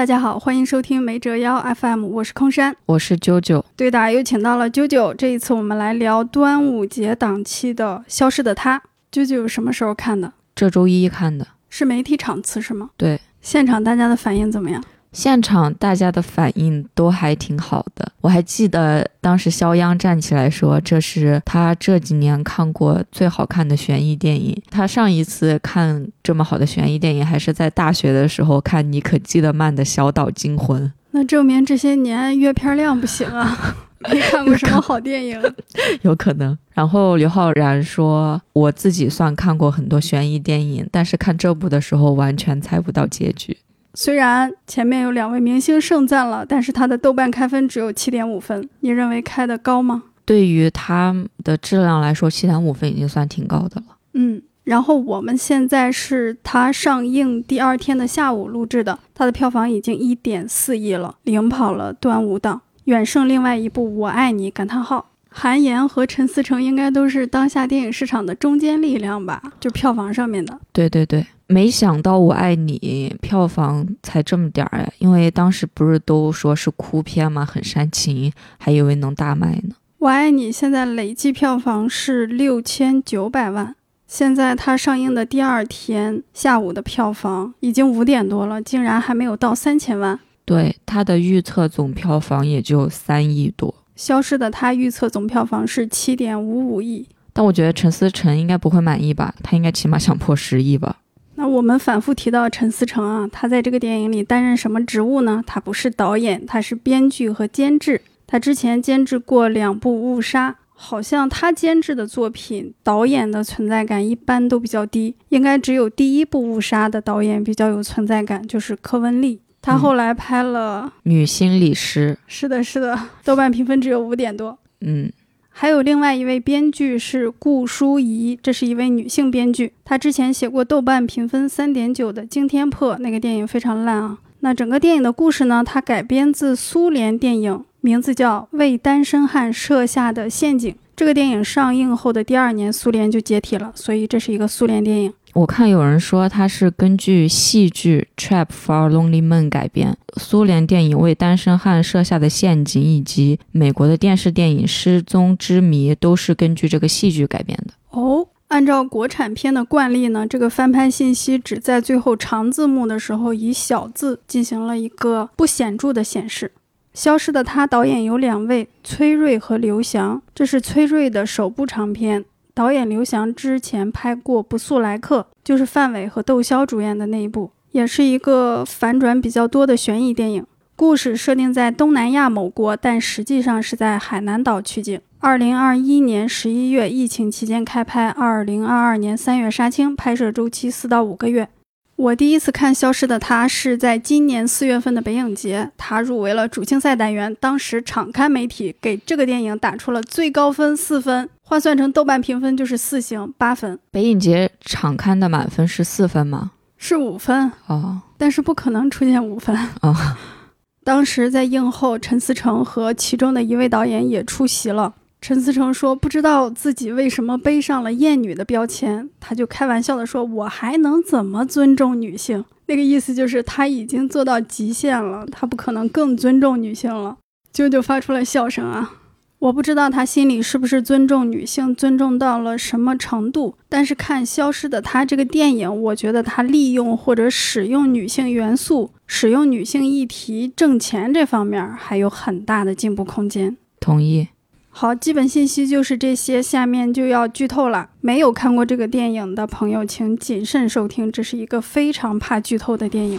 大家好，欢迎收听没折腰 FM，我是空山，我是啾啾。对的，又请到了啾啾。这一次我们来聊端午节档期的《消失的她》。啾啾什么时候看的？这周一看的，是媒体场次是吗？对。现场大家的反应怎么样？现场大家的反应都还挺好的。我还记得当时肖央站起来说，这是他这几年看过最好看的悬疑电影。他上一次看这么好的悬疑电影，还是在大学的时候看尼可基德曼的《小岛惊魂》。那证明这些年阅片量不行啊，没看过什么好电影。有可能。然后刘昊然说，我自己算看过很多悬疑电影，但是看这部的时候完全猜不到结局。虽然前面有两位明星盛赞了，但是他的豆瓣开分只有七点五分，你认为开的高吗？对于它的质量来说，七点五分已经算挺高的了。嗯，然后我们现在是它上映第二天的下午录制的，它的票房已经一点四亿了，领跑了端午档，远胜另外一部《我爱你》感叹号。韩延和陈思诚应该都是当下电影市场的中坚力量吧？就票房上面的。对对对。没想到《我爱你》票房才这么点儿哎，因为当时不是都说是哭片嘛？很煽情，还以为能大卖呢。《我爱你》现在累计票房是六千九百万，现在它上映的第二天下午的票房已经五点多了，竟然还没有到三千万。对，它的预测总票房也就三亿多。消失的她预测总票房是七点五五亿，但我觉得陈思诚应该不会满意吧？他应该起码想破十亿吧？那我们反复提到陈思诚啊，他在这个电影里担任什么职务呢？他不是导演，他是编剧和监制。他之前监制过两部《误杀》，好像他监制的作品导演的存在感一般都比较低，应该只有第一部《误杀》的导演比较有存在感，就是柯文丽。他后来拍了《女心理师》，是的，是的，豆瓣评分只有五点多。嗯。还有另外一位编剧是顾淑怡，这是一位女性编剧，她之前写过豆瓣评分三点九的《惊天破》，那个电影非常烂啊。那整个电影的故事呢，它改编自苏联电影，名字叫《为单身汉设下的陷阱》。这个电影上映后的第二年，苏联就解体了，所以这是一个苏联电影。我看有人说它是根据戏剧《Trap for Lonely Men》改编，苏联电影为单身汉设下的陷阱，以及美国的电视电影《失踪之谜》都是根据这个戏剧改编的。哦，按照国产片的惯例呢，这个翻拍信息只在最后长字幕的时候以小字进行了一个不显著的显示。消失的他导演有两位，崔瑞和刘翔，这是崔瑞的首部长片。导演刘翔之前拍过《不速来客》，就是范伟和窦骁主演的那一部，也是一个反转比较多的悬疑电影。故事设定在东南亚某国，但实际上是在海南岛取景。二零二一年十一月疫情期间开拍，二零二二年三月杀青，拍摄周期四到五个月。我第一次看《消失的她》是在今年四月份的北影节，她入围了主竞赛单元。当时场刊媒体给这个电影打出了最高分四分，换算成豆瓣评分就是四星八分。北影节场刊的满分是四分吗？是五分哦，但是不可能出现五分哦。当时在映后，陈思诚和其中的一位导演也出席了。陈思诚说：“不知道自己为什么背上了厌女的标签，他就开玩笑的说：‘我还能怎么尊重女性？’那个意思就是他已经做到极限了，他不可能更尊重女性了。”啾啾发出了笑声啊！我不知道他心里是不是尊重女性，尊重到了什么程度。但是看《消失的她》这个电影，我觉得他利用或者使用女性元素、使用女性议题挣钱这方面还有很大的进步空间。同意。好，基本信息就是这些，下面就要剧透了。没有看过这个电影的朋友，请谨慎收听，这是一个非常怕剧透的电影。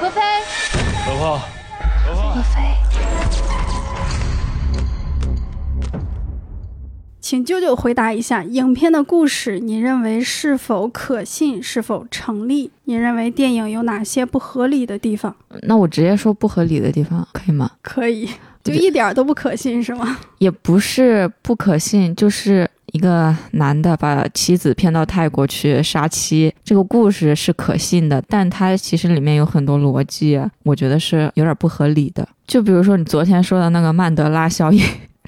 何飞，何胖，何飞，请舅舅回答一下，影片的故事你认为是否可信，是否成立？你认为电影有哪些不合理的地方？那我直接说不合理的地方可以吗？可以。就一点都不可信是吗？也不是不可信，就是一个男的把妻子骗到泰国去杀妻，这个故事是可信的，但它其实里面有很多逻辑，我觉得是有点不合理的。就比如说你昨天说的那个曼德拉效应，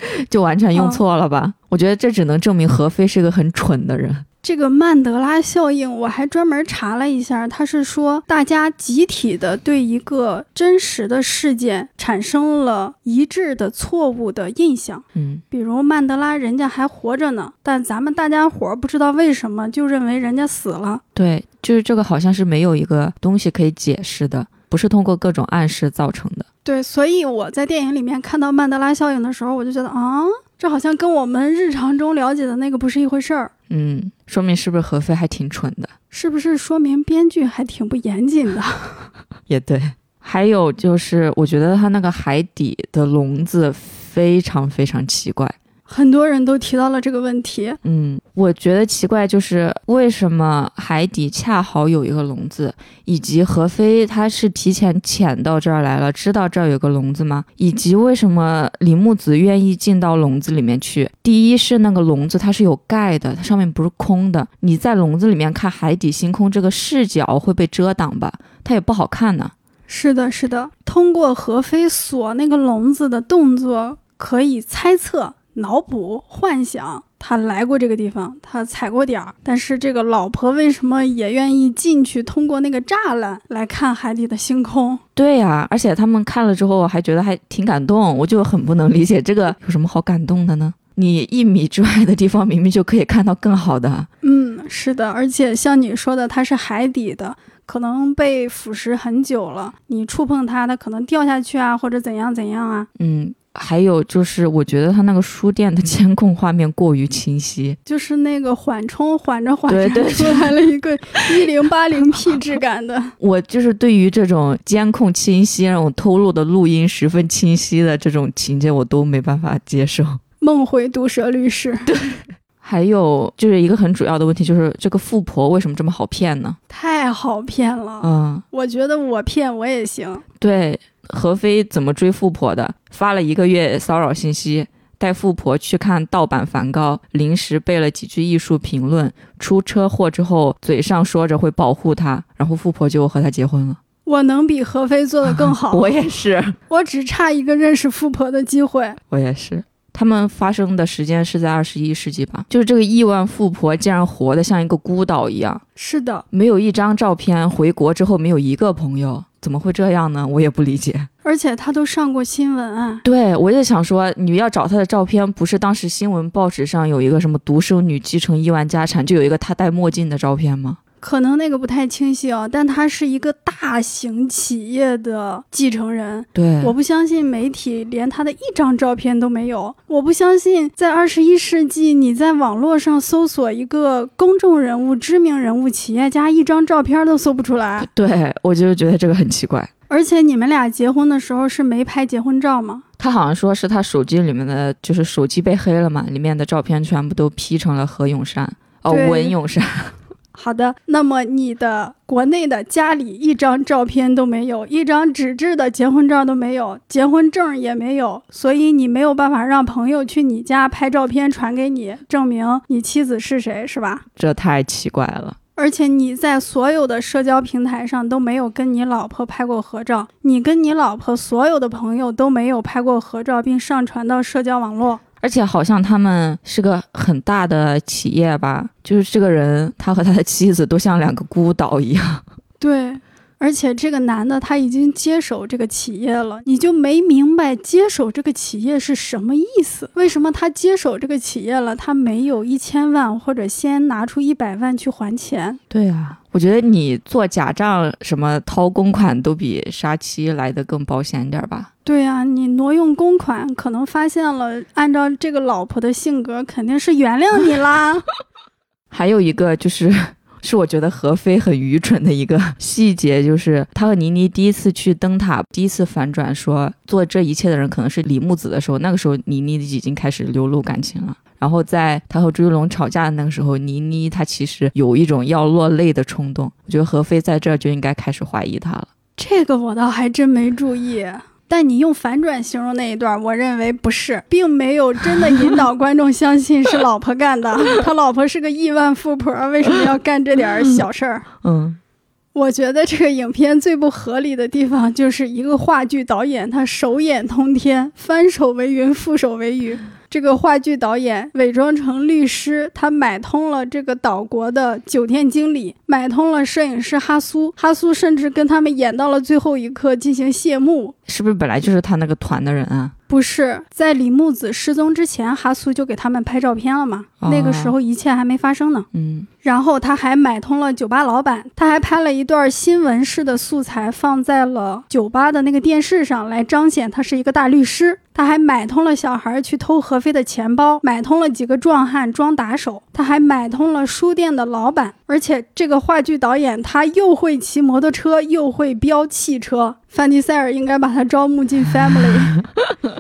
就完全用错了吧？我觉得这只能证明何飞是个很蠢的人。这个曼德拉效应，我还专门查了一下，他是说大家集体的对一个真实的事件产生了一致的错误的印象。嗯，比如曼德拉人家还活着呢，但咱们大家伙儿不知道为什么就认为人家死了。对，就是这个好像是没有一个东西可以解释的，不是通过各种暗示造成的。对，所以我在电影里面看到曼德拉效应的时候，我就觉得啊，这好像跟我们日常中了解的那个不是一回事儿。嗯，说明是不是何非还挺蠢的？是不是说明编剧还挺不严谨的？也对。还有就是，我觉得他那个海底的笼子非常非常奇怪。很多人都提到了这个问题。嗯，我觉得奇怪就是为什么海底恰好有一个笼子，以及何非他是提前潜到这儿来了，知道这儿有个笼子吗？以及为什么李木子愿意进到笼子里面去？第一是那个笼子它是有盖的，它上面不是空的，你在笼子里面看海底星空，这个视角会被遮挡吧？它也不好看呢。是的，是的。通过何非锁那个笼子的动作，可以猜测、脑补、幻想，他来过这个地方，他踩过点儿。但是这个老婆为什么也愿意进去，通过那个栅栏来看海底的星空？对呀、而且他们看了之后还觉得还挺感动，我就很不能理解这个有什么好感动的呢？你一米之外的地方明明就可以看到更好的。嗯，是的，而且像你说的，它是海底的，可能被腐蚀很久了，你触碰它，它可能掉下去啊，或者怎样怎样啊。嗯，还有就是，我觉得他那个书店的监控画面过于清晰。就是那个缓冲缓着缓着出来了一个一零八零 P 质感的。我就是对于这种监控清晰、让我透露的录音十分清晰的这种情节，我都没办法接受。梦回毒舌律师，对还有就是一个很主要的问题，就是这个富婆为什么这么好骗呢？太好骗了。嗯，我觉得我骗我也行。对，何非怎么追富婆的？发了一个月骚扰信息，带富婆去看盗版梵高，临时背了几句艺术评论，出车祸之后嘴上说着会保护她，然后富婆就和他结婚了。我能比何非做的更好。我也是，我只差一个认识富婆的机会。我也是。他们发生的时间是在二十一世纪吧？就是这个亿万富婆竟然活得像一个孤岛一样，是的，没有一张照片，回国之后没有一个朋友，怎么会这样呢？我也不理解。而且他都上过新闻啊。对，我就想说，你要找他的照片，不是当时新闻报纸上有一个什么独生女继承亿万家产，就有一个她戴墨镜的照片吗？可能那个不太清晰哦，但他是一个大型企业的继承人。对，我不相信媒体连他的一张照片都没有。我不相信在二十一世纪，你在网络上搜索一个公众人物、知名人物、企业家，一张照片都搜不出来。对我就觉得这个很奇怪。而且你们俩结婚的时候是没拍结婚照吗？他好像说是他手机里面的，就是手机被黑了嘛，里面的照片全部都 P 成了何永山，哦，文永山。好的，那么你的国内的家里一张照片都没有，一张纸质的结婚照都没有，结婚证也没有，所以你没有办法让朋友去你家拍照片传给你，证明你妻子是谁，是吧？这太奇怪了。而且你在所有的社交平台上都没有跟你老婆拍过合照，你跟你老婆所有的朋友都没有拍过合照，并上传到社交网络。而且好像他们是个很大的企业吧，就是这个人他和他的妻子都像两个孤岛一样。对，而且这个男的他已经接手这个企业了，你就没明白接手这个企业是什么意思？为什么他接手这个企业了，他没有一千万或者先拿出一百万去还钱？对啊，我觉得你做假账什么掏公款都比杀妻来的更保险点儿吧。对呀、你挪用公款，可能发现了，按照这个老婆的性格，肯定是原谅你啦。还有一个就是。是我觉得何非很愚蠢的一个 细节，就是他和倪妮第一次去灯塔，第一次反转说做这一切的人可能是李木子的时候，那个时候倪妮已经开始流露感情了。然后在他和朱一龙吵架的那个时候，倪妮她其实有一种要落泪的冲动。我觉得何非在这儿就应该开始怀疑他了。这个我倒还真没注意。但你用反转形容那一段，我认为不是，并没有真的引导观众相信是老婆干的。他老婆是个亿万富婆，为什么要干这点小事儿？嗯，我觉得这个影片最不合理的地方，就是一个话剧导演他手眼通天，翻手为云，覆手为雨。这个话剧导演伪装成律师，他买通了这个岛国的酒店经理，买通了摄影师哈苏，哈苏甚至跟他们演到了最后一刻进行谢幕。是不是本来就是他那个团的人啊？不是，在李木子失踪之前，哈苏就给他们拍照片了嘛？哦那个时候一切还没发生呢。嗯，然后他还买通了酒吧老板，他还拍了一段新闻式的素材放在了酒吧的那个电视上来彰显他是一个大律师。他还买通了小孩去偷何飞的钱包，买通了几个壮汉装打手，他还买通了书店的老板。而且这个话剧导演他又会骑摩托车，又会飙汽车，范迪塞尔应该把他招募进 Family。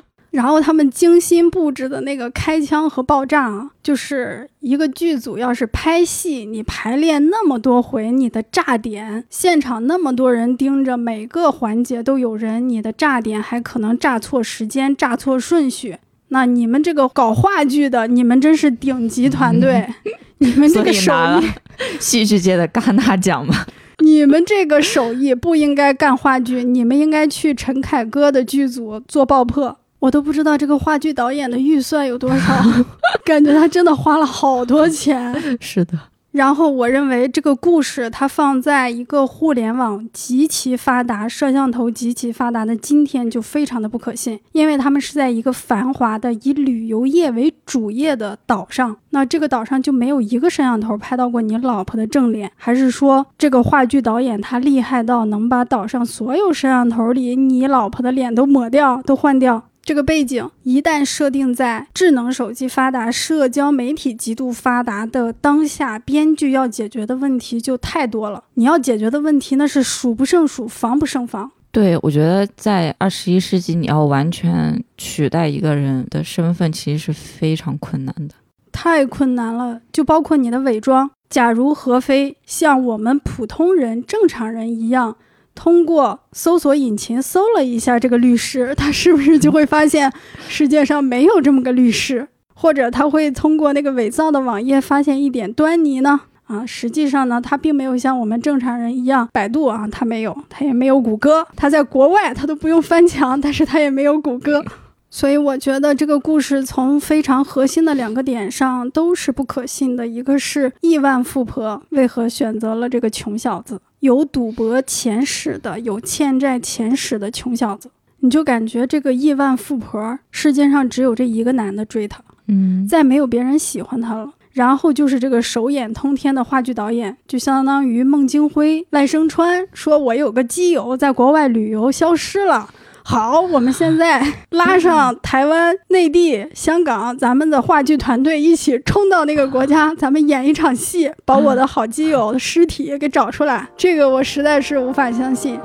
然后他们精心布置的那个开枪和爆炸啊，就是一个剧组要是拍戏，你排练那么多回，你的炸点现场那么多人盯着，每个环节都有人，你的炸点还可能炸错时间、炸错顺序。那你们这个搞话剧的，你们真是顶级团队，你们这个手艺，戏剧界的戛纳奖嘛。你们这个手艺不应该干话剧，你们应该去陈凯歌的剧组做爆破。我都不知道这个话剧导演的预算有多少，感觉他真的花了好多钱。是的，然后我认为这个故事它放在一个互联网极其发达、摄像头极其发达的今天就非常的不可信，因为他们是在一个繁华的以旅游业为主业的岛上，那这个岛上就没有一个摄像头拍到过你老婆的正脸，还是说这个话剧导演他厉害到能把岛上所有摄像头里你老婆的脸都抹掉、都换掉？这个背景一旦设定在智能手机发达、社交媒体极度发达的当下，编剧要解决的问题就太多了。你要解决的问题那是数不胜数、防不胜防。对，我觉得在二十一世纪，你要完全取代一个人的身份，其实是非常困难的。太困难了，就包括你的伪装。假如何非像我们普通人、正常人一样，通过搜索引擎搜了一下这个律师，他是不是就会发现世界上没有这么个律师？或者他会通过那个伪造的网页发现一点端倪呢？啊，实际上呢，他并没有像我们正常人一样，百度啊，他没有，他也没有谷歌，他在国外他都不用翻墙，但是他也没有谷歌。所以我觉得这个故事从非常核心的两个点上都是不可信的。一个是亿万富婆为何选择了这个穷小子，有赌博前史的、有欠债前史的穷小子，你就感觉这个亿万富婆世界上只有这一个男的追她，嗯，再没有别人喜欢她了。然后就是这个手眼通天的话剧导演，就相当于孟京辉、赖声川说：“我有个基友在国外旅游消失了。”好，我们现在 拉上台湾、内地、香港，咱们的话剧团队一起冲到那个国家，咱们演一场戏，把我的好基友的尸体给找出来。这个我实在是无法相信。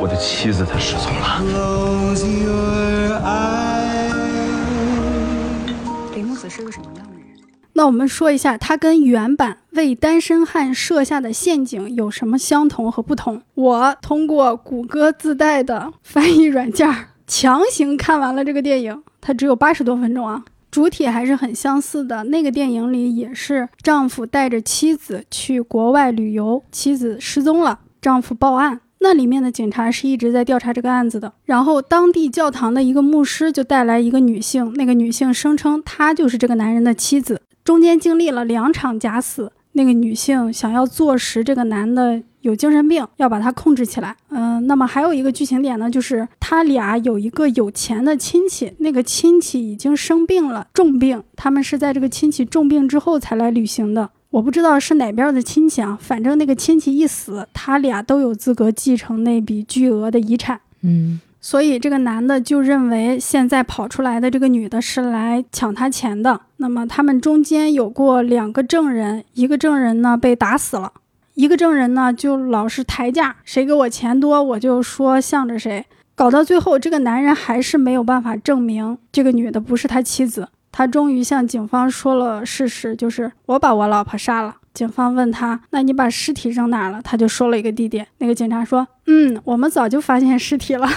我的妻子她失踪了。那我们说一下，它跟原版为单身汉设下的陷阱有什么相同和不同？我通过谷歌自带的翻译软件儿强行看完了这个电影，它只有八十多分钟啊。主体还是很相似的，那个电影里也是丈夫带着妻子去国外旅游，妻子失踪了，丈夫报案。那里面的警察是一直在调查这个案子的，然后当地教堂的一个牧师就带来一个女性，那个女性声称她就是这个男人的妻子，中间经历了两场假死，那个女性想要坐实这个男的有精神病，要把他控制起来。嗯、那么还有一个剧情点呢，就是他俩有一个有钱的亲戚，那个亲戚已经生病了，重病，他们是在这个亲戚重病之后才来旅行的。我不知道是哪边的亲戚啊，反正那个亲戚一死，他俩都有资格继承那笔巨额的遗产。嗯，所以这个男的就认为现在跑出来的这个女的是来抢他钱的。那么他们中间有过两个证人，一个证人呢被打死了，一个证人呢就老是抬价，谁给我钱多我就说向着谁。搞到最后，这个男人还是没有办法证明这个女的不是他妻子。他终于向警方说了事实，就是我把我老婆杀了。警方问他：“那你把尸体扔哪儿了？”他就说了一个地点。那个警察说：“嗯，我们早就发现尸体了。”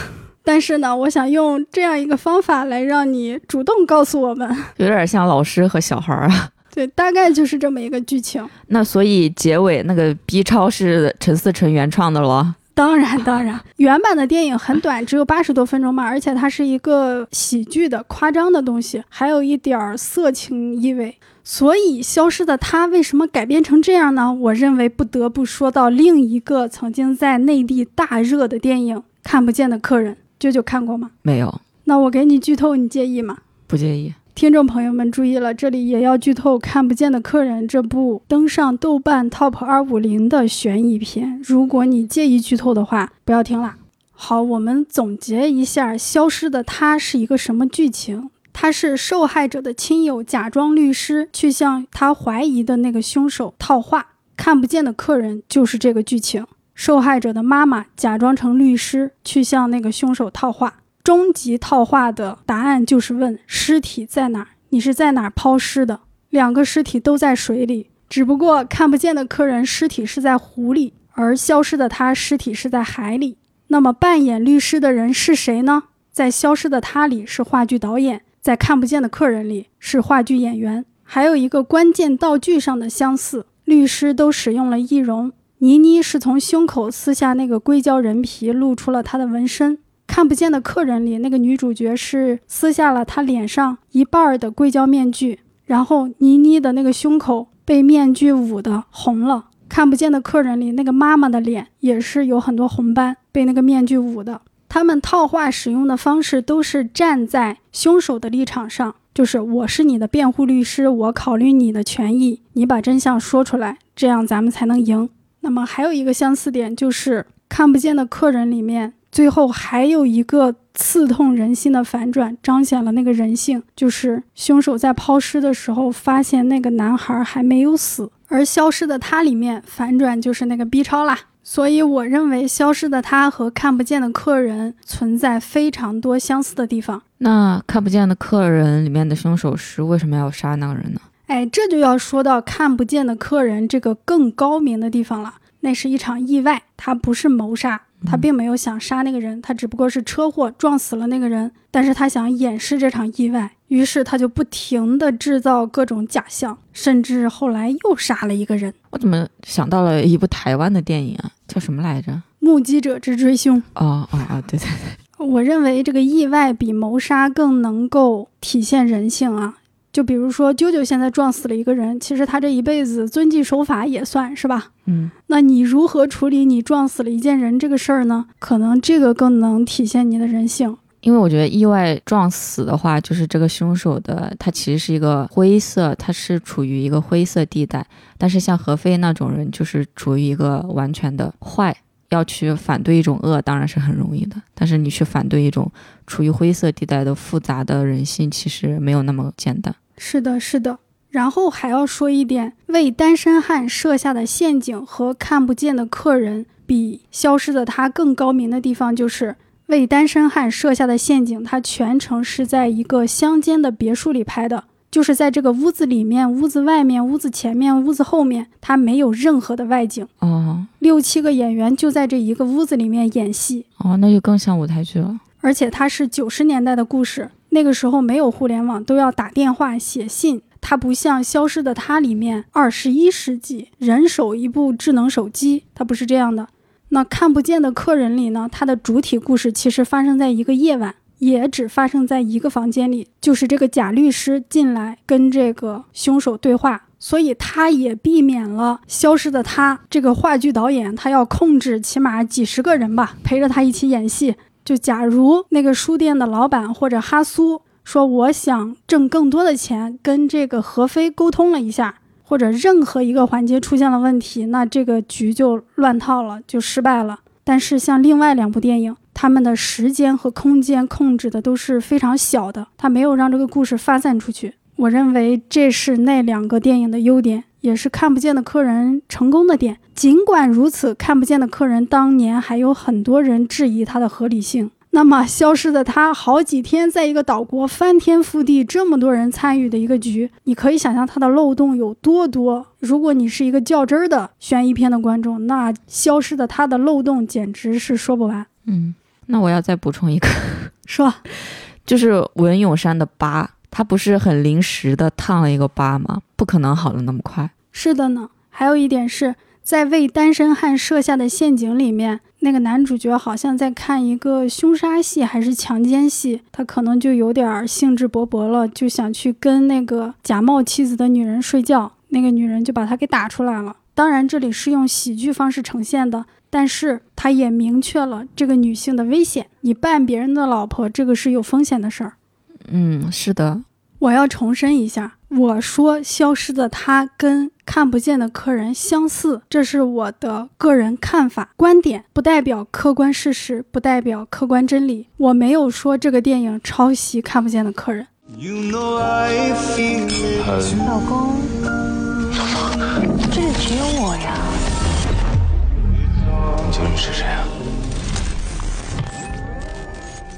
但是呢，我想用这样一个方法来让你主动告诉我们，有点像老师和小孩儿啊。对，大概就是这么一个剧情。那所以结尾那个 B 超是陈思诚原创的咯？当然，当然，原版的电影很短，只有八十多分钟嘛，而且它是一个喜剧的、夸张的东西，还有一点儿色情意味。所以，《消失的他》为什么改编成这样呢？我认为不得不说到另一个曾经在内地大热的电影《看不见的客人》，舅舅看过吗？没有，那我给你剧透，你介意吗？不介意。听众朋友们注意了，这里也要剧透《看不见的客人》这部登上豆瓣 Top 二五零的悬疑片。如果你介意剧透的话，不要听了。好，我们总结一下，《消失的她》是一个什么剧情？她是受害者的亲友假装律师去向他怀疑的那个凶手套话。看不见的客人就是这个剧情。受害者的妈妈假装成律师去向那个凶手套话。终极套话的答案就是问尸体在哪儿？你是在哪儿抛尸的？两个尸体都在水里，只不过看不见的客人尸体是在湖里，而消失的他尸体是在海里。那么扮演律师的人是谁呢？在消失的他里是话剧导演，在看不见的客人里是话剧演员。还有一个关键道具上的相似，律师都使用了易容。倪妮是从胸口撕下那个硅胶人皮，露出了她的纹身。看不见的客人里，那个女主角是撕下了她脸上一半的硅胶面具，然后倪妮的那个胸口被面具捂得红了。看不见的客人里，那个妈妈的脸也是有很多红斑，被那个面具捂的。他们套话使用的方式都是站在凶手的立场上，就是我是你的辩护律师，我考虑你的权益，你把真相说出来，这样咱们才能赢。那么还有一个相似点就是看不见的客人里面。最后还有一个刺痛人心的反转，彰显了那个人性，就是凶手在抛尸的时候发现那个男孩还没有死，而消失的他里面反转就是那个 B 超啦。所以我认为消失的他和看不见的客人存在非常多相似的地方。那看不见的客人里面的凶手是为什么要杀那个人呢？哎，这就要说到看不见的客人这个更高明的地方了。那是一场意外，他不是谋杀。他并没有想杀那个人，他只不过是车祸撞死了那个人。但是他想掩饰这场意外，于是他就不停地制造各种假象，甚至后来又杀了一个人。我怎么想到了一部台湾的电影啊？叫什么来着？目击者之追凶。哦哦哦，对对对。我认为这个意外比谋杀更能够体现人性啊。就比如说，啾啾现在撞死了一个人，其实他这一辈子遵纪守法也算是吧。嗯，那你如何处理你撞死了一件人这个事儿呢？可能这个更能体现你的人性。因为我觉得意外撞死的话，就是这个凶手的他其实是一个灰色，他是处于一个灰色地带。但是像何飞那种人，就是处于一个完全的坏。要去反对一种恶，当然是很容易的。但是你去反对一种处于灰色地带的复杂的人性，其实没有那么简单。是的，是的。然后还要说一点，为单身汉设下的陷阱和看不见的客人比消失的他更高明的地方，就是为单身汉设下的陷阱，他全程是在一个乡间的别墅里拍的，就是在这个屋子里面、屋子外面、屋子前面、屋子后面，他没有任何的外景。哦，六七个演员就在这一个屋子里面演戏。哦，那就更像舞台剧了。而且它是九十年代的故事。那个时候没有互联网，都要打电话、写信。它不像《消失的她》里面二十一世纪人手一部智能手机，它不是这样的。那看不见的客人里呢？它的主体故事其实发生在一个夜晚，也只发生在一个房间里，就是这个假律师进来跟这个凶手对话，所以他也避免了《消失的她》这个话剧导演他要控制起码几十个人吧，陪着他一起演戏。就假如那个书店的老板或者哈苏说我想挣更多的钱，跟这个何飞沟通了一下，或者任何一个环节出现了问题，那这个局就乱套了，就失败了。但是像另外两部电影，他们的时间和空间控制的都是非常小的，他没有让这个故事发散出去。我认为这是那两个电影的优点，也是看不见的客人成功的点。尽管如此，看不见的客人当年还有很多人质疑它的合理性。那么，消失的他好几天在一个岛国翻天覆地，这么多人参与的一个局，你可以想象它的漏洞有多多。如果你是一个较真儿的悬疑片的观众，那消失的他的漏洞简直是说不完。嗯，那我要再补充一个，说，就是文咏珊的疤，他不是很临时的烫了一个疤吗？不可能好的那么快。是的呢。还有一点是在为单身汉设下的陷阱里面。那个男主角好像在看一个凶杀戏还是强奸戏，他可能就有点兴致勃勃了，就想去跟那个假冒妻子的女人睡觉，那个女人就把他给打出来了。当然，这里是用喜剧方式呈现的，但是他也明确了这个女性的危险。你扮别人的老婆，这个是有风险的事儿。嗯，是的，我要重申一下，我说消失的她跟看不见的客人相似，这是我的个人看法、观点，不代表客观事实，不代表客观真理。我没有说这个电影抄袭看不见的客人。You know I feel it 老公，这里只有我呀。你究竟是谁啊？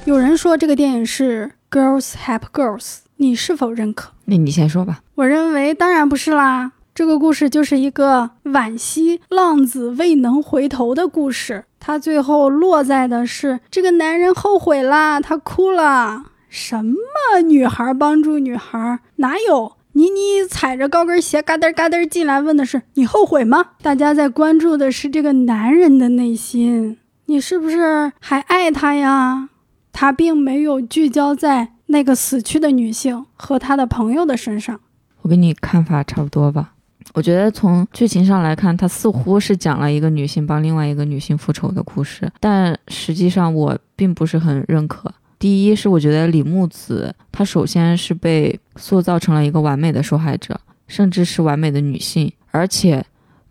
有人说这个电影是 Girls Help Girls，你是否认可？那你先说吧。我认为当然不是啦。这个故事就是一个惋惜浪子未能回头的故事，他最后落在的是这个男人后悔啦，他哭了。什么女孩帮助女孩？哪有？妮妮踩着高跟鞋嘎噔嘎噔进来，问的是你后悔吗？大家在关注的是这个男人的内心，你是不是还爱他呀？他并没有聚焦在那个死去的女性和她的朋友的身上。我跟你看法差不多吧。我觉得从剧情上来看，它似乎是讲了一个女性帮另外一个女性复仇的故事，但实际上我并不是很认可。第一是我觉得李木子她首先是被塑造成了一个完美的受害者，甚至是完美的女性，而且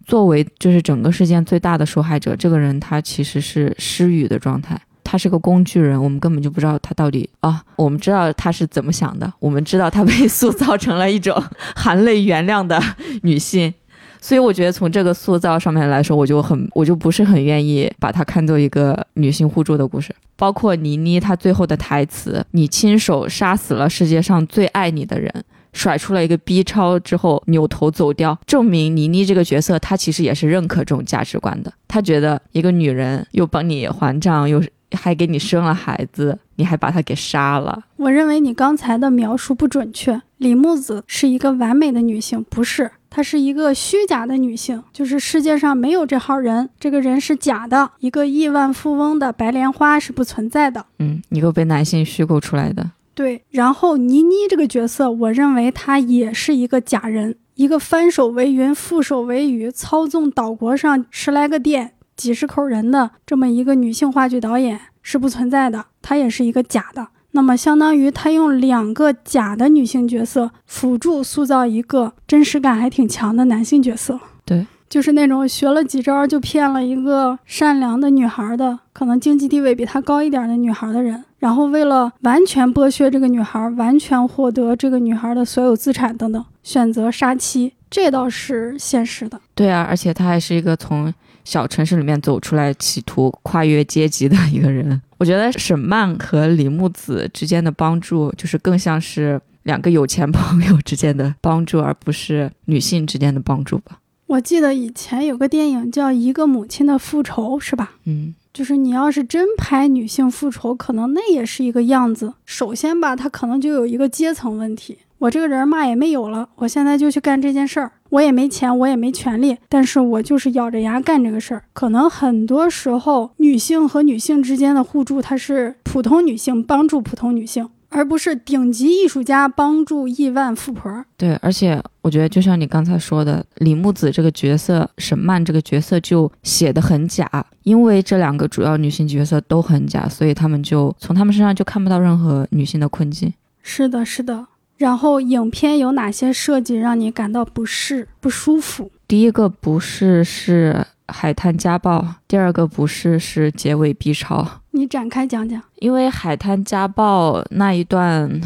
作为就是整个事件最大的受害者，这个人她其实是失语的状态。她是个工具人，我们根本就不知道她到底啊，我们知道她是怎么想的，我们知道她被塑造成了一种含泪原谅的女性，所以我觉得从这个塑造上面来说，我就很我就不是很愿意把它看作一个女性互助的故事。包括倪妮她最后的台词：“你亲手杀死了世界上最爱你的人。”甩出了一个 B 超之后，扭头走掉，证明倪妮这个角色，她其实也是认可这种价值观的。她觉得一个女人又帮你还账，又还给你生了孩子，你还把他给杀了。我认为你刚才的描述不准确。李木子是一个完美的女性，不是，她是一个虚假的女性，就是世界上没有这号人，这个人是假的，一个亿万富翁的白莲花是不存在的。嗯，一个被男性虚构出来的。对，然后倪妮这个角色，我认为她也是一个假人，一个翻手为云、覆手为雨、操纵岛国上十来个店、几十口人的这么一个女性话剧导演是不存在的，她也是一个假的。那么相当于她用两个假的女性角色辅助塑造一个真实感还挺强的男性角色。对，就是那种学了几招就骗了一个善良的女孩的，可能经济地位比她高一点的女孩的人。然后为了完全剥削这个女孩，完全获得这个女孩的所有资产等等，选择杀妻，这倒是现实的。对啊，而且他还是一个从小城市里面走出来，企图跨越阶级的一个人。我觉得沈曼和李木子之间的帮助，就是更像是两个有钱朋友之间的帮助，而不是女性之间的帮助吧。我记得以前有个电影叫《一个母亲的复仇》，是吧？嗯，就是你要是真拍女性复仇，可能那也是一个样子。首先吧，她可能就有一个阶层问题。我这个人嘛也没有了，我现在就去干这件事儿。我也没钱，我也没权利，但是我就是咬着牙干这个事儿。可能很多时候，女性和女性之间的互助，它是普通女性帮助普通女性，而不是顶级艺术家帮助亿万富婆。对，而且我觉得就像你刚才说的，李木子这个角色，沈曼这个角色就写的很假，因为这两个主要女性角色都很假，所以他们就从他们身上就看不到任何女性的困境。是的，是的。然后，影片有哪些设计让你感到不适、不舒服？第一个不适是海滩家暴，第二个不适是结尾 B 超。你展开讲讲。因为海滩家暴那一段，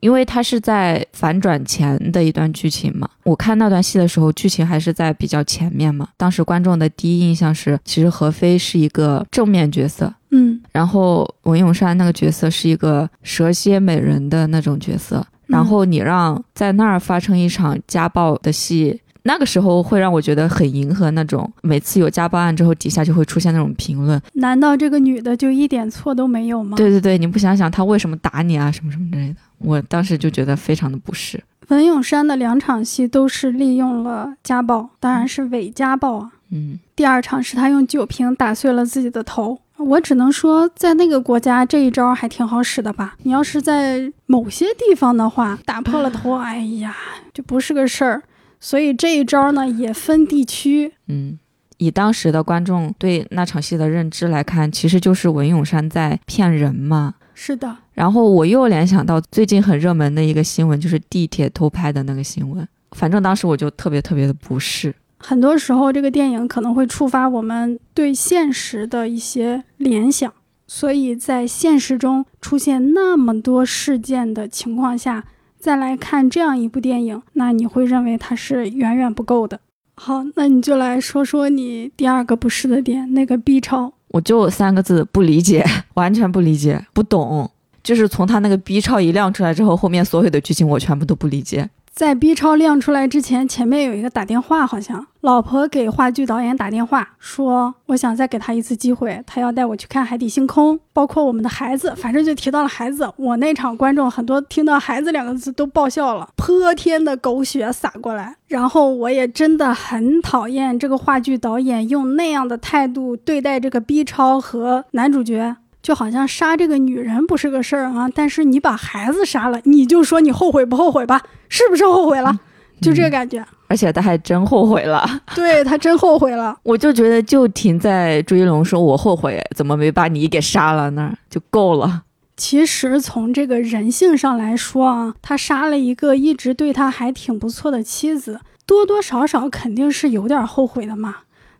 因为它是在反转前的一段剧情嘛。我看那段戏的时候，剧情还是在比较前面嘛。当时观众的第一印象是，其实何非是一个正面角色，嗯然后文咏珊那个角色是一个蛇蝎美人的那种角色。然后你让在那儿发生一场家暴的戏，那个时候会让我觉得很迎合那种每次有家暴案之后底下就会出现那种评论。难道这个女的就一点错都没有吗？对对对，你不想想她为什么打你啊，什么什么之类的，我当时就觉得非常的不适。文咏珊的两场戏都是利用了家暴，当然是伪家暴啊。嗯，第二场是她用酒瓶打碎了自己的头。我只能说，在那个国家这一招还挺好使的吧。你要是在某些地方的话，打破了头，哎呀，就不是个事儿。所以这一招呢，也分地区。嗯，以当时的观众对那场戏的认知来看，其实就是文咏珊在骗人嘛。是的，然后我又联想到最近很热门的一个新闻，就是地铁偷拍的那个新闻。反正当时我就特别特别的不适。很多时候，这个电影可能会触发我们对现实的一些联想，所以在现实中出现那么多事件的情况下，再来看这样一部电影，那你会认为它是远远不够的。好，那你就来说说你第二个不适的点，那个 B 超，我就三个字：不理解，完全不理解，不懂。就是从他那个 B 超一亮出来之后，后面所有的剧情我全部都不理解。在 B 超亮出来之前，前面有一个打电话，好像老婆给话剧导演打电话说：“我想再给他一次机会，他要带我去看《海底星空》，包括我们的孩子，反正就提到了孩子。”我那场观众很多听到“孩子”两个字都爆笑了，泼天的狗血洒过来。然后我也真的很讨厌这个话剧导演用那样的态度对待这个 B 超和男主角。就好像杀这个女人不是个事儿啊，但是你把孩子杀了，你就说你后悔不后悔吧？是不是后悔了？就这感觉。而且他还真后悔了，对他真后悔了。我就觉得就停在朱一龙说“我后悔怎么没把你给杀了”那儿就够了。其实从这个人性上来说啊，他杀了一个一直对他还挺不错的妻子，多多少少肯定是有点后悔的嘛。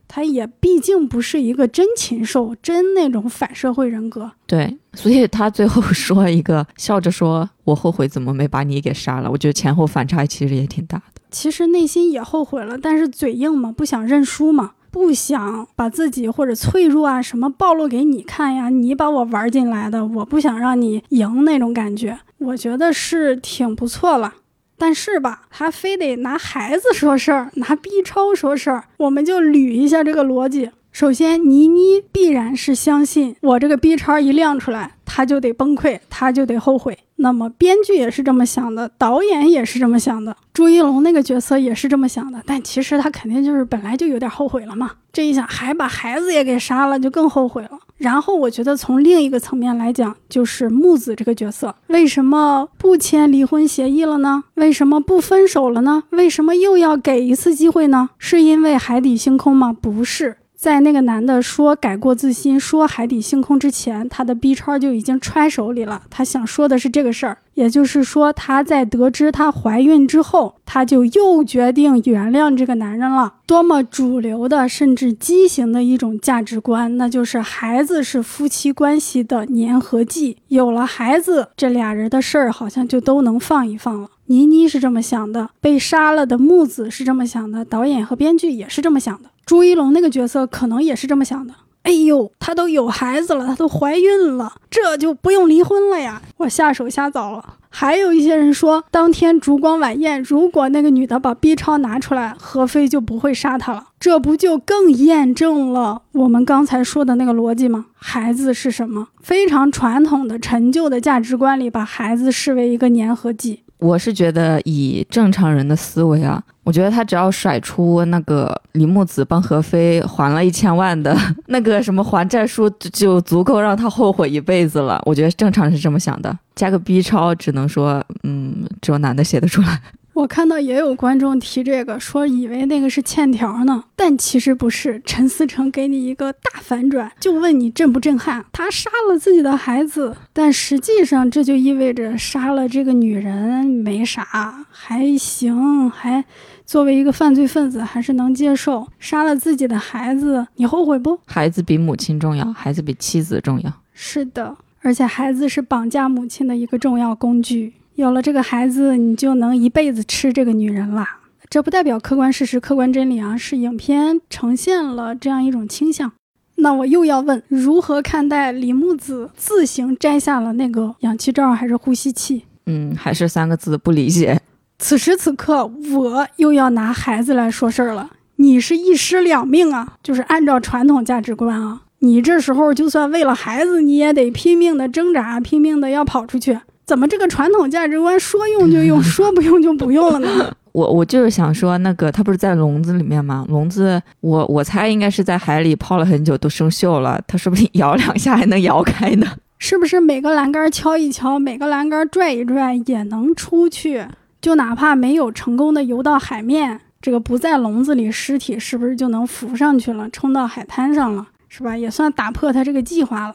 他也毕竟不是一个真禽兽，真那种反社会人格。对，所以他最后说一个笑着说：“我后悔怎么没把你给杀了。”我觉得前后反差其实也挺大的。其实内心也后悔了，但是嘴硬嘛，不想认输嘛，不想把自己或者脆弱啊什么暴露给你看呀。你把我玩进来的，我不想让你赢那种感觉。我觉得是挺不错了。但是吧，他非得拿孩子说事儿，拿 B 超说事儿，我们就捋一下这个逻辑。首先，倪妮必然是相信我这个 B 超一亮出来，他就得崩溃，他就得后悔。那么编剧也是这么想的，导演也是这么想的，朱一龙那个角色也是这么想的。但其实他肯定就是本来就有点后悔了嘛。这一想还把孩子也给杀了，就更后悔了。然后我觉得从另一个层面来讲，就是木子这个角色为什么不签离婚协议了呢？为什么不分手了呢？为什么又要给一次机会呢？是因为海底星空吗？不是。在那个男的说改过自新、说海底星空之前，他的 B 超就已经揣手里了。他想说的是这个事儿，也就是说，他在得知她怀孕之后，他就又决定原谅这个男人了。多么主流的，甚至畸形的一种价值观，那就是孩子是夫妻关系的粘合剂，有了孩子，这俩人的事儿好像就都能放一放了。倪妮是这么想的，被杀了的木子是这么想的，导演和编剧也是这么想的。朱一龙那个角色可能也是这么想的。哎呦，她都有孩子了，她都怀孕了，这就不用离婚了呀！我下手下早了。还有一些人说，当天烛光晚宴，如果那个女的把 B 超拿出来，何非就不会杀她了。这不就更验证了我们刚才说的那个逻辑吗？孩子是什么？非常传统的陈旧的价值观里，把孩子视为一个粘合剂。我是觉得，以正常人的思维啊，我觉得他只要甩出那个李木子帮何飞还了一千万的 那个什么还债书，就足够让他后悔一辈子了。我觉得正常是这么想的，加个 B 超，只能说，嗯，只有男的写得出来。我看到也有观众提这个，说以为那个是欠条呢，但其实不是。陈思诚给你一个大反转，就问你震不震撼？他杀了自己的孩子，但实际上这就意味着杀了这个女人没啥，还行，还作为一个犯罪分子还是能接受。杀了自己的孩子，你后悔不？孩子比母亲重要，孩子比妻子重要。是的，而且孩子是绑架母亲的一个重要工具。有了这个孩子，你就能一辈子吃这个女人啦。这不代表客观事实、客观真理啊，是影片呈现了这样一种倾向。那我又要问，如何看待李木子自行摘下了那个氧气罩还是呼吸器？嗯，还是三个字，不理解。此时此刻，我又要拿孩子来说事儿了。你是一尸两命啊，就是按照传统价值观啊，你这时候就算为了孩子，你也得拼命的挣扎，拼命的要跑出去。怎么这个传统价值观说用就用，说不用就不用了呢？我我就是想说，那个它不是在笼子里面吗？笼子，我我猜应该是在海里泡了很久，都生锈了。它说不定摇两下还能摇开呢。是不是每个栏杆敲一敲，每个栏杆拽一拽也能出去？就哪怕没有成功的游到海面，这个不在笼子里，尸体是不是就能浮上去了，冲到海滩上了？是吧？也算打破他这个计划了。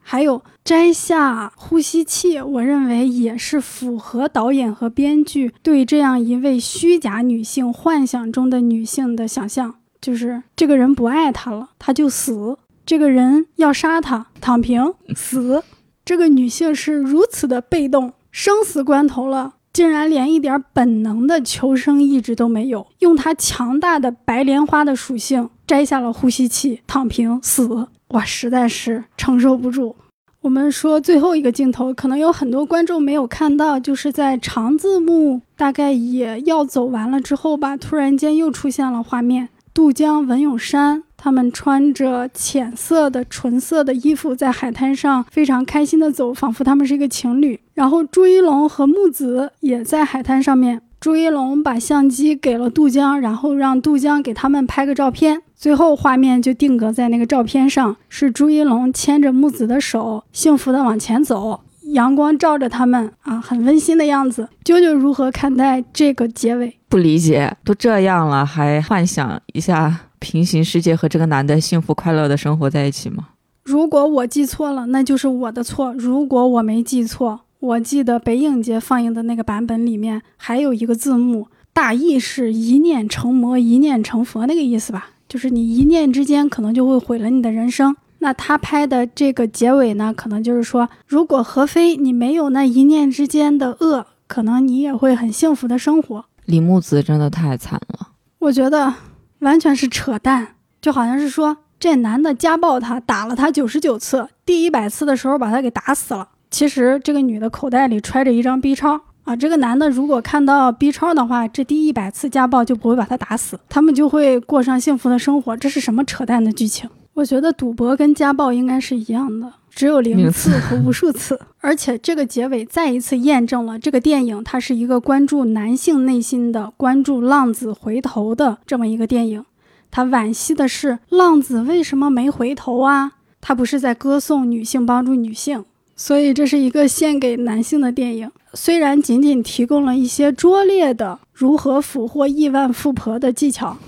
还有摘下呼吸器，我认为也是符合导演和编剧对这样一位虚假女性幻想中的女性的想象，就是这个人不爱她了，她就死；这个人要杀她，躺平死。这个女性是如此的被动，生死关头了，竟然连一点本能的求生意志都没有，用他强大的白莲花的属性摘下了呼吸器，躺平死。哇，实在是承受不住。我们说最后一个镜头，可能有很多观众没有看到，就是在长字幕大概也要走完了之后吧，突然间又出现了画面，渡江、文咏珊他们穿着浅色的纯色的衣服，在海滩上非常开心的走，仿佛他们是一个情侣。然后朱一龙和木子也在海滩上面。朱一龙把相机给了杜江，然后让杜江给他们拍个照片。最后画面就定格在那个照片上，是朱一龙牵着木子的手，幸福的往前走，阳光照着他们啊，很温馨的样子。啾啾如何看待这个结尾？不理解，都这样了，还幻想一下平行世界和这个男的幸福快乐的生活在一起吗？如果我记错了，那就是我的错。如果我没记错。我记得北影节放映的那个版本里面还有一个字幕，大意是一念成魔，一念成佛那个意思吧，就是你一念之间可能就会毁了你的人生。那他拍的这个结尾呢，可能就是说，如果何非你没有那一念之间的恶，可能你也会很幸福的生活。李木子真的太惨了，我觉得完全是扯淡，就好像是说这男的家暴她，打了她九十九次，第一百次的时候把她给打死了。其实这个女的口袋里揣着一张 B 超啊，这个男的如果看到 B 超的话，这第一百次家暴就不会把她打死，他们就会过上幸福的生活。这是什么扯淡的剧情？我觉得赌博跟家暴应该是一样的，只有零次和无数次。而且这个结尾再一次验证了这个电影它是一个关注男性内心的、关注浪子回头的这么一个电影。他惋惜的是，浪子为什么没回头啊？他不是在歌颂女性帮助女性。所以这是一个献给男性的电影，虽然仅仅提供了一些拙劣的如何俘获亿万富婆的技巧，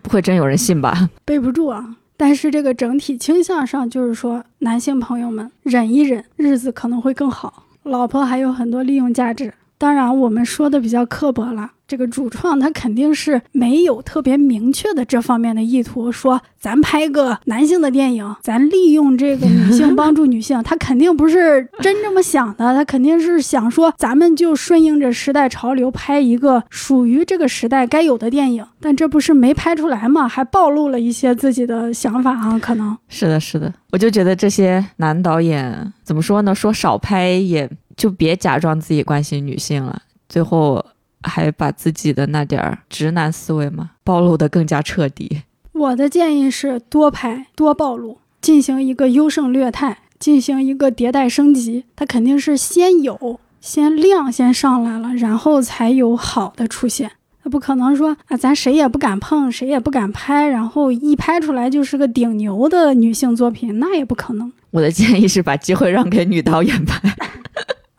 不会真有人信吧？背不住啊！但是这个整体倾向上就是说，男性朋友们忍一忍，日子可能会更好。老婆还有很多利用价值，当然我们说的比较刻薄了。这个主创他肯定是没有特别明确的这方面的意图，说咱拍个男性的电影，咱利用这个女性 帮助女性，他肯定不是真这么想的，他肯定是想说咱们就顺应着时代潮流拍一个属于这个时代该有的电影，但这不是没拍出来吗？还暴露了一些自己的想法啊，可能是的，是的，我就觉得这些男导演怎么说呢？说少拍也就别假装自己关心女性了，最后。还把自己的那点儿直男思维嘛暴露的更加彻底。我的建议是多拍多暴露，进行一个优胜劣汰，进行一个迭代升级。它肯定是先有先量先上来了，然后才有好的出现。那不可能说啊，咱谁也不敢碰，谁也不敢拍，然后一拍出来就是个顶牛的女性作品，那也不可能。我的建议是把机会让给女导演拍。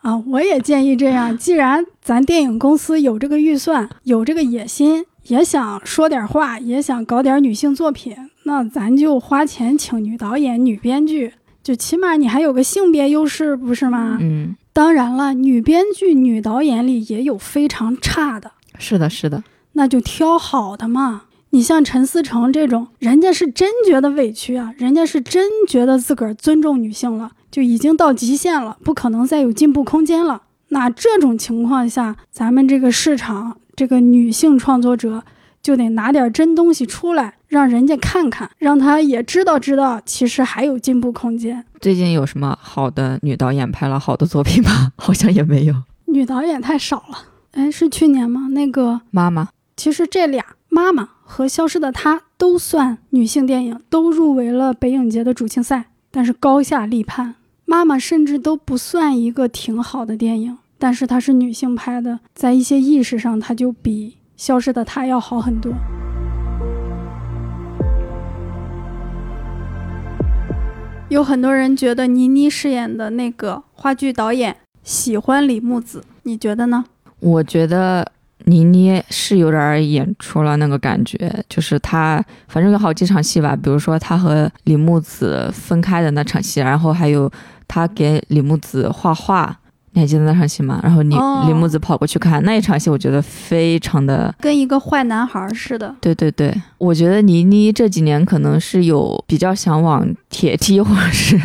啊，我也建议这样。既然咱电影公司有这个预算，有这个野心，也想说点话，也想搞点女性作品，那咱就花钱请女导演、女编剧，就起码你还有个性别优势，不是吗？嗯，当然了，女编剧、女导演里也有非常差的。是的，是的，那就挑好的嘛。你像陈思诚这种，人家是真觉得委屈啊，人家是真觉得自个儿尊重女性了。就已经到极限了，不可能再有进步空间了。那这种情况下，咱们这个市场，这个女性创作者就得拿点真东西出来，让人家看看，让他也知道知道，其实还有进步空间。最近有什么好的女导演拍了好的作品吗？好像也没有，女导演太少了。哎，是去年吗？那个妈妈，其实这俩妈妈和消失的她都算女性电影，都入围了北影节的主竞赛，但是高下立判。妈妈甚至都不算一个挺好的电影，但是它是女性拍的，在一些意识上，它就比《消失的她》要好很多。有很多人觉得倪妮饰演的那个话剧导演喜欢李木子，你觉得呢？我觉得倪妮是有点演出了那个感觉，就是她反正有好几场戏吧，比如说她和李木子分开的那场戏，然后还有她给李木子画画。你还记得那场戏吗？然后李、哦李木子跑过去看那一场戏，我觉得非常的跟一个坏男孩似的。对对对，我觉得倪妮这几年可能是有比较想往铁梯或者是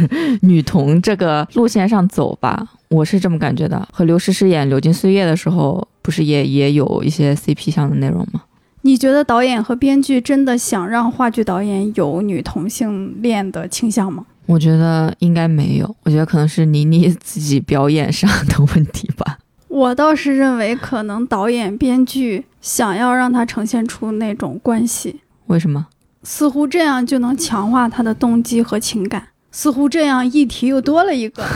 女童这个路线上走吧，我是这么感觉的。和刘诗诗演《流金岁月》的时候，不是也也有一些 CP 向的内容吗？你觉得导演和编剧真的想让话剧导演有女同性恋的倾向吗？我觉得应该没有，我觉得可能是倪妮自己表演上的问题吧。我倒是认为，可能导演、编剧想要让他呈现出那种关系，为什么？似乎这样就能强化他的动机和情感，似乎这样议题又多了一个。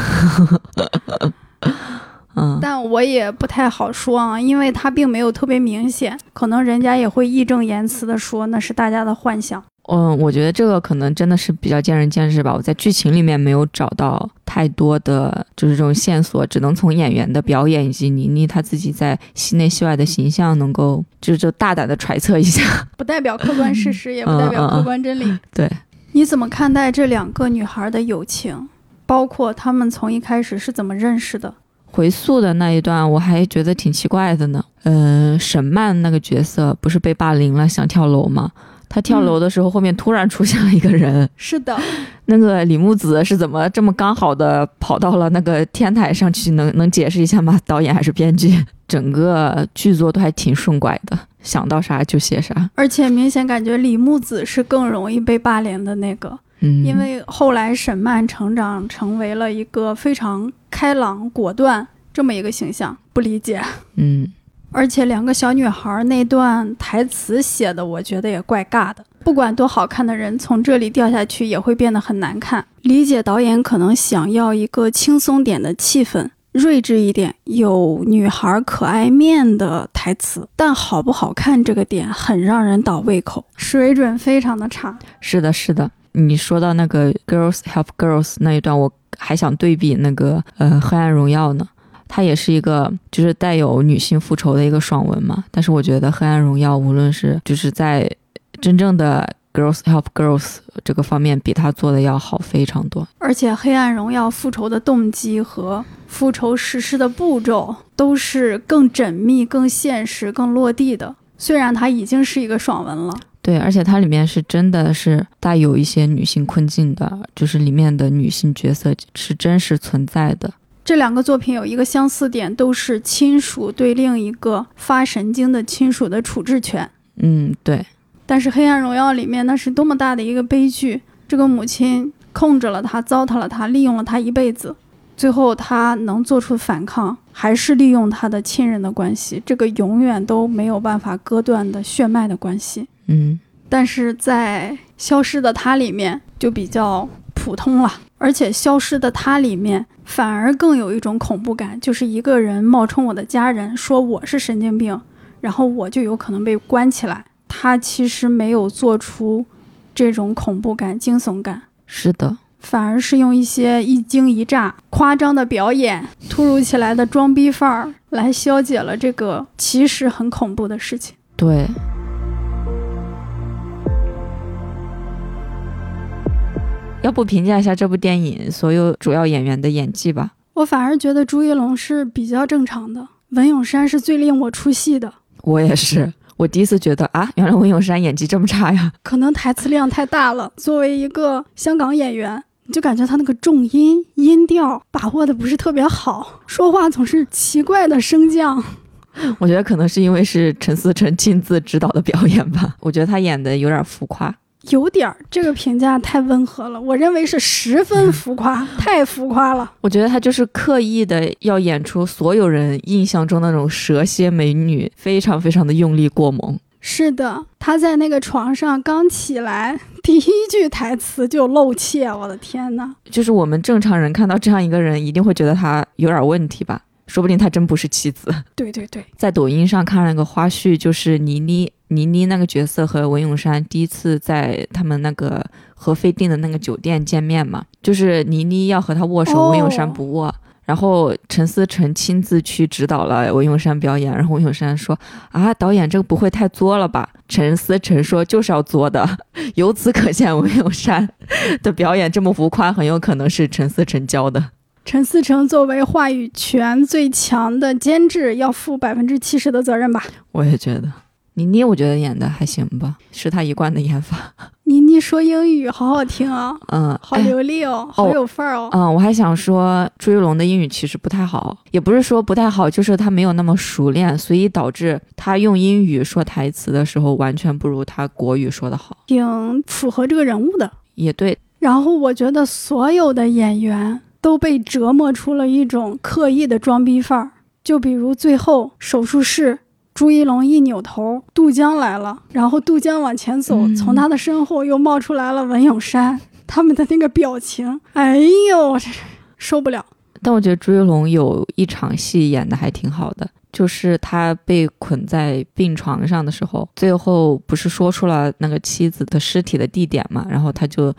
嗯，但我也不太好说啊，因为他并没有特别明显，可能人家也会义正言辞的说那是大家的幻想。嗯，我觉得这个可能真的是比较见仁见智吧。我在剧情里面没有找到太多的就是这种线索，只能从演员的表演以及倪妮她自己在戏内戏外的形象，能够就是就大胆的揣测一下。不代表客观事实，也不代表客观真理。对，你怎么看待这两个女孩的友情？包括她们从一开始是怎么认识的？回溯的那一段我还觉得挺奇怪的呢。嗯、沈曼那个角色不是被霸凌了，想跳楼吗？她跳楼的时候，后面突然出现了一个人，是的，那个李木子是怎么这么刚好的跑到了那个天台上去？能能解释一下吗？导演还是编剧？整个剧作都还挺顺拐的，想到啥就写啥。而且明显感觉李木子是更容易被霸凌的那个，嗯，因为后来沈曼成长成为了一个非常开朗果断这么一个形象，不理解。嗯而且两个小女孩那段台词写的，我觉得也怪尬的。不管多好看的人，从这里掉下去也会变得很难看。理解导演可能想要一个轻松点的气氛，睿智一点，有女孩可爱面的台词，但好不好看这个点很让人倒胃口，水准非常的差。是的，是的。你说到那个 “girls help girls” 那一段，我还想对比那个呃《黑暗荣耀》呢。它也是一个就是带有女性复仇的一个爽文嘛，但是我觉得《黑暗荣耀》无论是就是在真正的 “girls help girls” 这个方面，比它做的要好非常多。而且《黑暗荣耀》复仇的动机和复仇实施的步骤都是更缜密、更现实、更落地的。虽然它已经是一个爽文了，对，而且它里面是真的是带有一些女性困境的，就是里面的女性角色是真实存在的。这两个作品有一个相似点，都是亲属对另一个发神经的亲属的处置权。嗯，对，但是《黑暗荣耀》里面那是多么大的一个悲剧！这个母亲控制了他，糟蹋了他，利用了他一辈子，最后他能做出反抗，还是利用他的亲人的关系，这个永远都没有办法割断的血脉的关系。嗯但是在《消失的她》里面就比较普通了，而且《消失的她》里面反而更有一种恐怖感，就是一个人冒充我的家人，说我是神经病，然后我就有可能被关起来。他其实没有做出这种恐怖感、惊悚感，是的，反而是用一些一惊一乍、夸张的表演、突如其来的装逼范儿来消解了这个其实很恐怖的事情。对。要不评价一下这部电影所有主要演员的演技吧？我反而觉得朱一龙是比较正常的，文咏珊是最令我出戏的。我也是，我第一次觉得啊，原来文咏珊演技这么差呀！可能台词量太大了，作为一个香港演员，你就感觉他那个重音、音调把握的不是特别好，说话总是奇怪的升降。我觉得可能是因为是陈思诚亲自指导的表演吧，我觉得他演的有点浮夸。有点儿，这个评价太温和了，我认为是十分 浮夸，太浮夸了。我觉得他就是刻意的要演出所有人印象中那种蛇蝎美女，非常非常的用力过猛。是的，他在那个床上刚起来，第一句台词就露怯，我的天呐！就是我们正常人看到这样一个人，一定会觉得他有点问题吧。说不定他真不是妻子。对对对，在抖音上看了个花絮，就是倪妮倪妮那个角色和文咏珊第一次在他们那个和飞订的那个酒店见面嘛，就是倪妮要和他握手，哦文咏珊不握。然后陈思诚亲自去指导了文咏珊表演，然后文咏珊说：“啊，导演这个不会太作了吧？”陈思诚说：“就是要作的。”由此可见，文咏珊的表演这么浮夸，很有可能是陈思诚教的。陈思诚作为话语权最强的监制，要负百分之七十的责任吧。我也觉得，倪妮我觉得演的还行吧，是她一贯的演法。倪妮说英语好好听啊，嗯，好哎流利哦，好有范儿哦。嗯，我还想说，朱一龙的英语其实不太好，也不是说不太好，就是他没有那么熟练，所以导致他用英语说台词的时候，完全不如他国语说的好。挺符合这个人物的。也对，然后我觉得所有的演员都被折磨出了一种刻意的装逼范儿，就比如最后手术室。朱一龙一扭头，杜江来了，然后杜江往前走，嗯从他的身后又冒出来了文咏珊，他们的那个表情，哎呦，这受不了。但我觉得朱一龙有一场戏演的还挺好的，就是他被捆在病床上的时候，最后不是说出了那个妻子的尸体的地点嘛，然后他就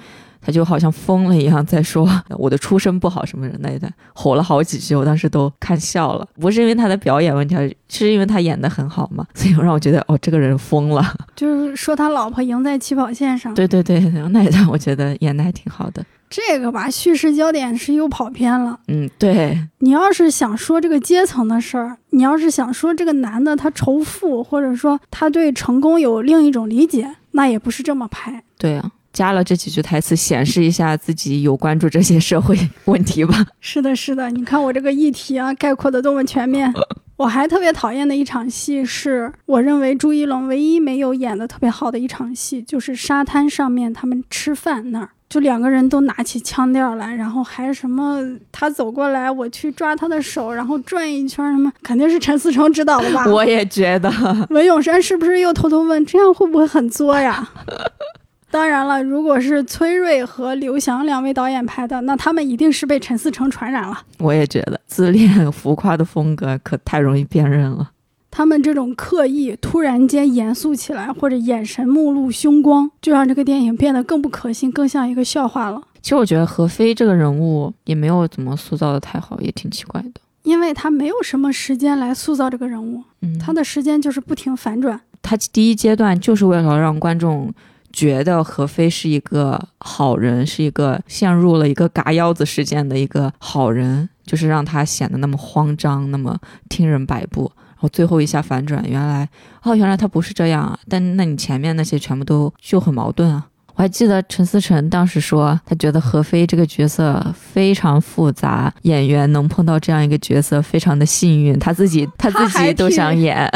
他就好像疯了一样在说 我的出身不好什么的那一段，吼了好几句，我当时都看笑了。不是因为他的表演问题，而是因为他演的很好嘛，所以让我觉得哦，这个人疯了。就是说他老婆赢在起跑线上，对对对，然后那一段我觉得演的还挺好的。这个吧，叙事焦点是又跑偏了。嗯，对，你要是想说这个阶层的事儿，你要是想说这个男的他仇富，或者说他对成功有另一种理解，那也不是这么拍。对啊。加了这几句台词，显示一下自己有关注这些社会 问题吧。是的，是的，你看我这个议题啊，概括的多么全面。我还特别讨厌的一场戏是，我认为朱一龙唯一没有演的特别好的一场戏，就是沙滩上面他们吃饭那儿，就两个人都拿起腔调来，然后还什么他走过来，我去抓他的手，然后转一圈，什么肯定是陈思诚指导的吧？我也觉得，文咏珊是不是又偷偷问，这样会不会很作呀？当然了，如果是崔瑞和刘翔两位导演拍的，那他们一定是被陈思诚传染了。我也觉得自恋浮夸的风格可太容易辨认了。他们这种刻意突然间严肃起来，或者眼神目露凶光，就让这个电影变得更不可信，更像一个笑话了。其实我觉得何非这个人物也没有怎么塑造的太好，也挺奇怪的。因为他没有什么时间来塑造这个人物，嗯，他的时间就是不停反转。他第一阶段就是为了让观众。觉得何非是一个好人，是一个陷入了一个嘎腰子事件的一个好人，就是让他显得那么慌张，那么听人摆布。然后最后一下反转，原来哦，原来他不是这样啊！但那你前面那些全部都就很矛盾啊。我还记得陈思诚当时说，他觉得何非这个角色非常复杂，演员能碰到这样一个角色非常的幸运，他自己他自己都想演。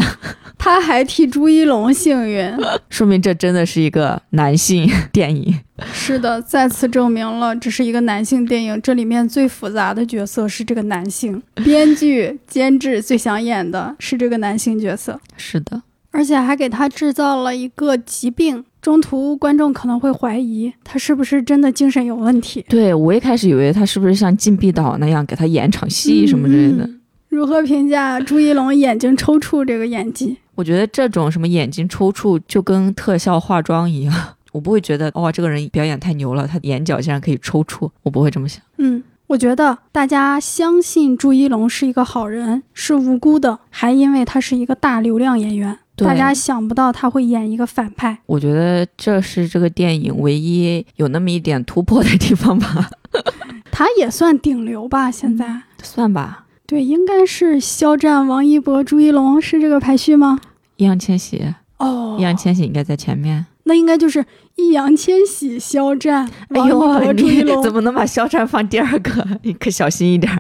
他还替朱一龙幸运，说明这真的是一个男性电影。是的，再次证明了这是一个男性电影。这里面最复杂的角色是这个男性，编剧、监制最想演的是这个男性角色。是的，而且还给他制造了一个疾病。中途观众可能会怀疑他是不是真的精神有问题。对我一开始以为他是不是像禁闭岛那样给他演场戏什么之类的。嗯、如何评价朱一龙眼睛抽搐这个演技？我觉得这种什么眼睛抽搐就跟特效化妆一样，我不会觉得哦，这个人表演太牛了，他眼角竟然可以抽搐，我不会这么想。嗯，我觉得大家相信朱一龙是一个好人，是无辜的，还因为他是一个大流量演员。大家想不到他会演一个反派，我觉得这是这个电影唯一有那么一点突破的地方吧。他也算顶流吧，现在、嗯、算吧。对，应该是肖战、王一博、朱一龙是这个排序吗？易烊千玺哦，易烊千玺应该在前面。那应该就是易烊千玺、肖战、王一博、朱一龙。怎么能把肖战放第二个？你可小心一点。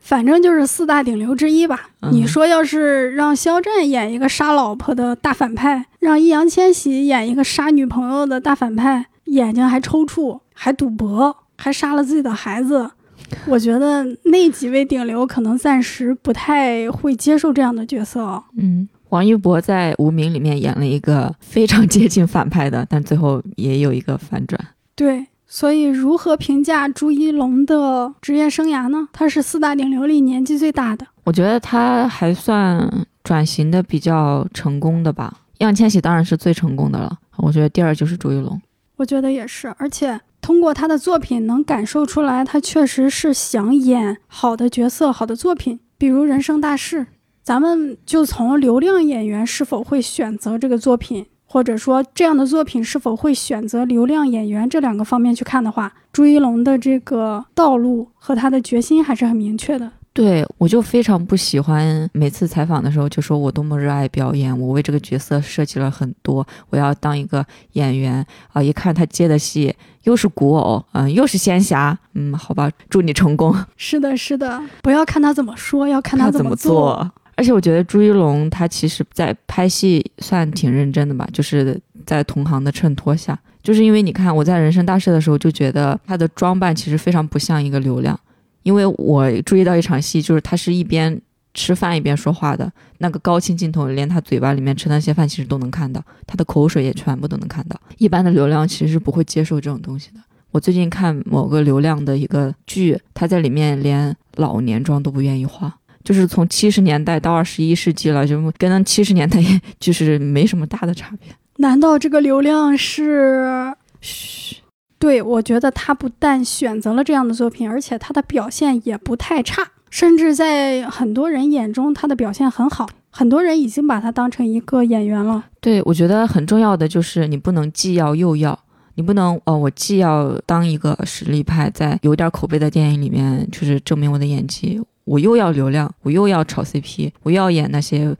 反正就是四大顶流之一吧。嗯、你说要是让肖战演一个杀老婆的大反派，让易烊千玺演一个杀女朋友的大反派，眼睛还抽搐，还赌博，还杀了自己的孩子，我觉得那几位顶流可能暂时不太会接受这样的角色、哦。嗯，王一博在《无名》里面演了一个非常接近反派的，但最后也有一个反转。对。所以，如何评价朱一龙的职业生涯呢？他是四大顶流里年纪最大的。我觉得他还算转型的比较成功的吧。易烊千玺当然是最成功的了，我觉得第二就是朱一龙。我觉得也是，而且通过他的作品能感受出来，他确实是想演好的角色、好的作品，比如《人生大事》。咱们就从流量演员是否会选择这个作品，或者说这样的作品是否会选择流量演员这两个方面去看的话，朱一龙的这个道路和他的决心还是很明确的。对我就非常不喜欢每次采访的时候就说我多么热爱表演，我为这个角色设计了很多，我要当一个演员啊！一看他接的戏又是古偶，嗯，又是仙侠，嗯，好吧，祝你成功。是的，是的，不要看他怎么说，要看他怎么做。而且我觉得朱一龙他其实在拍戏算挺认真的吧，就是在同行的衬托下，就是因为你看我在人生大事的时候就觉得他的装扮其实非常不像一个流量。因为我注意到一场戏，就是他是一边吃饭一边说话的那个高清镜头，连他嘴巴里面吃那些饭其实都能看到，他的口水也全部都能看到。一般的流量其实是不会接受这种东西的。我最近看某个流量的一个剧，他在里面连老年妆都不愿意化，就是从七十年代到二十一世纪了，就跟七十年代 就是没什么大的差别。难道这个流量是？嘘。对，我觉得他不但选择了这样的作品，而且他的表现也不太差，甚至在很多人眼中，他的表现很好。很多人已经把他当成一个演员了。对，我觉得很重要的就是你不能既要又要，你不能哦，我既要当一个实力派，在有点口碑的电影里面就是证明我的演技，我又要流量，我又要炒 CP，我又要演那些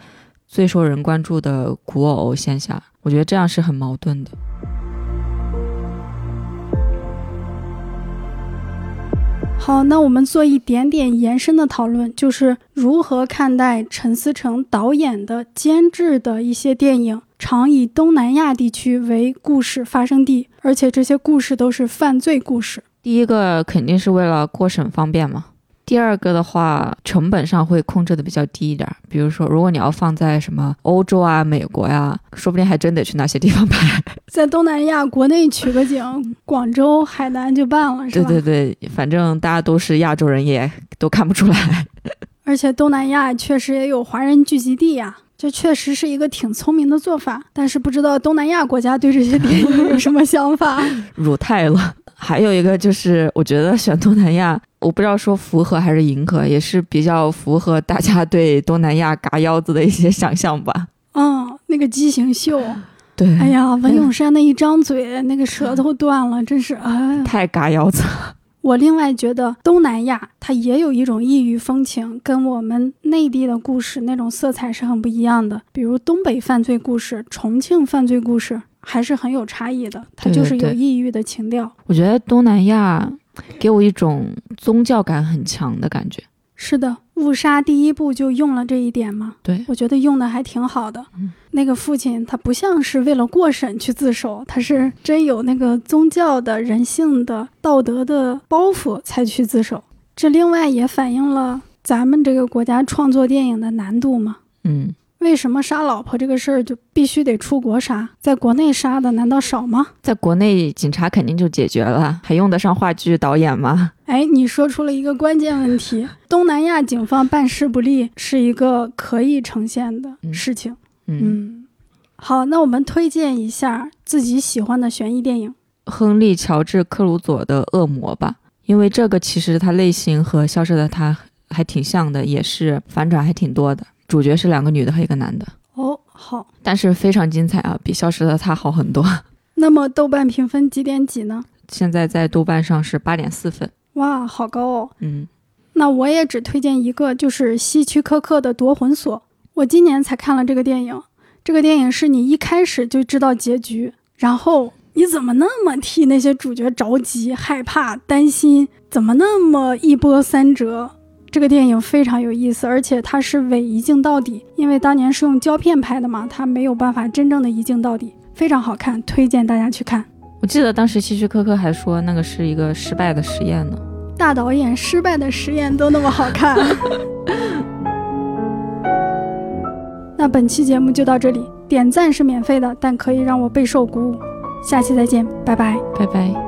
最受人关注的古偶仙侠，我觉得这样是很矛盾的。好，那我们做一点点延伸的讨论，就是如何看待陈思诚导演的监制的一些电影，常以东南亚地区为故事发生地，而且这些故事都是犯罪故事。第一个肯定是为了过审方便嘛。第二个的话，成本上会控制的比较低一点。比如说，如果你要放在什么欧洲啊、美国呀，说不定还真得去那些地方拍。在东南亚国内取个景，广州、海南就办了，是吧？对对对，反正大家都是亚洲人，也都看不出来。而且东南亚确实也有华人聚集地呀，这确实是一个挺聪明的做法。但是不知道东南亚国家对这些电影有什么想法？辱泰了。还有一个就是，我觉得选东南亚，我不知道说符合还是迎合，也是比较符合大家对东南亚嘎腰子的一些想象吧。嗯，那个畸形秀，对，哎呀，文咏珊那一张嘴，那个舌头断了，真是哎，太嘎腰子。我另外觉得东南亚它也有一种异域风情，跟我们内地的故事那种色彩是很不一样的。比如东北犯罪故事、重庆犯罪故事。还是很有差异的，它就是有异域的情调。我觉得东南亚给我一种宗教感很强的感觉。是的，误杀第一部就用了这一点嘛。对，我觉得用的还挺好的。那个父亲他不像是为了过审去自首，他是真有那个宗教的人性的道德的包袱才去自首。这另外也反映了咱们这个国家创作电影的难度嘛。嗯。为什么杀老婆这个事儿就必须得出国杀？在国内杀的难道少吗？在国内警察肯定就解决了，还用得上话剧导演吗？哎，你说出了一个关键问题。东南亚警方办事不力是一个可以呈现的事情。嗯，好，那我们推荐一下自己喜欢的悬疑电影，亨利·乔治·克鲁佐的《恶魔》吧，因为这个其实它类型和《消失的他》还挺像的，也是反转还挺多的。主角是两个女的和一个男的哦，好，但是非常精彩啊，比消失的她好很多。那么豆瓣评分几点几呢？现在在豆瓣上是八点四分，哇，好高哦。嗯，那我也只推荐一个，就是希区柯克的《夺魂锁》。我今年才看了这个电影，这个电影是你一开始就知道结局，然后你怎么那么替那些主角着急、害怕、担心，怎么那么一波三折？这个电影非常有意思，而且它是伪一镜到底，因为当年是用胶片拍的嘛，它没有办法真正的一镜到底，非常好看，推荐大家去看。我记得当时希区柯克还说那个是一个失败的实验呢。大导演失败的实验都那么好看。那本期节目就到这里，点赞是免费的，但可以让我备受鼓舞。下期再见，拜拜，拜拜。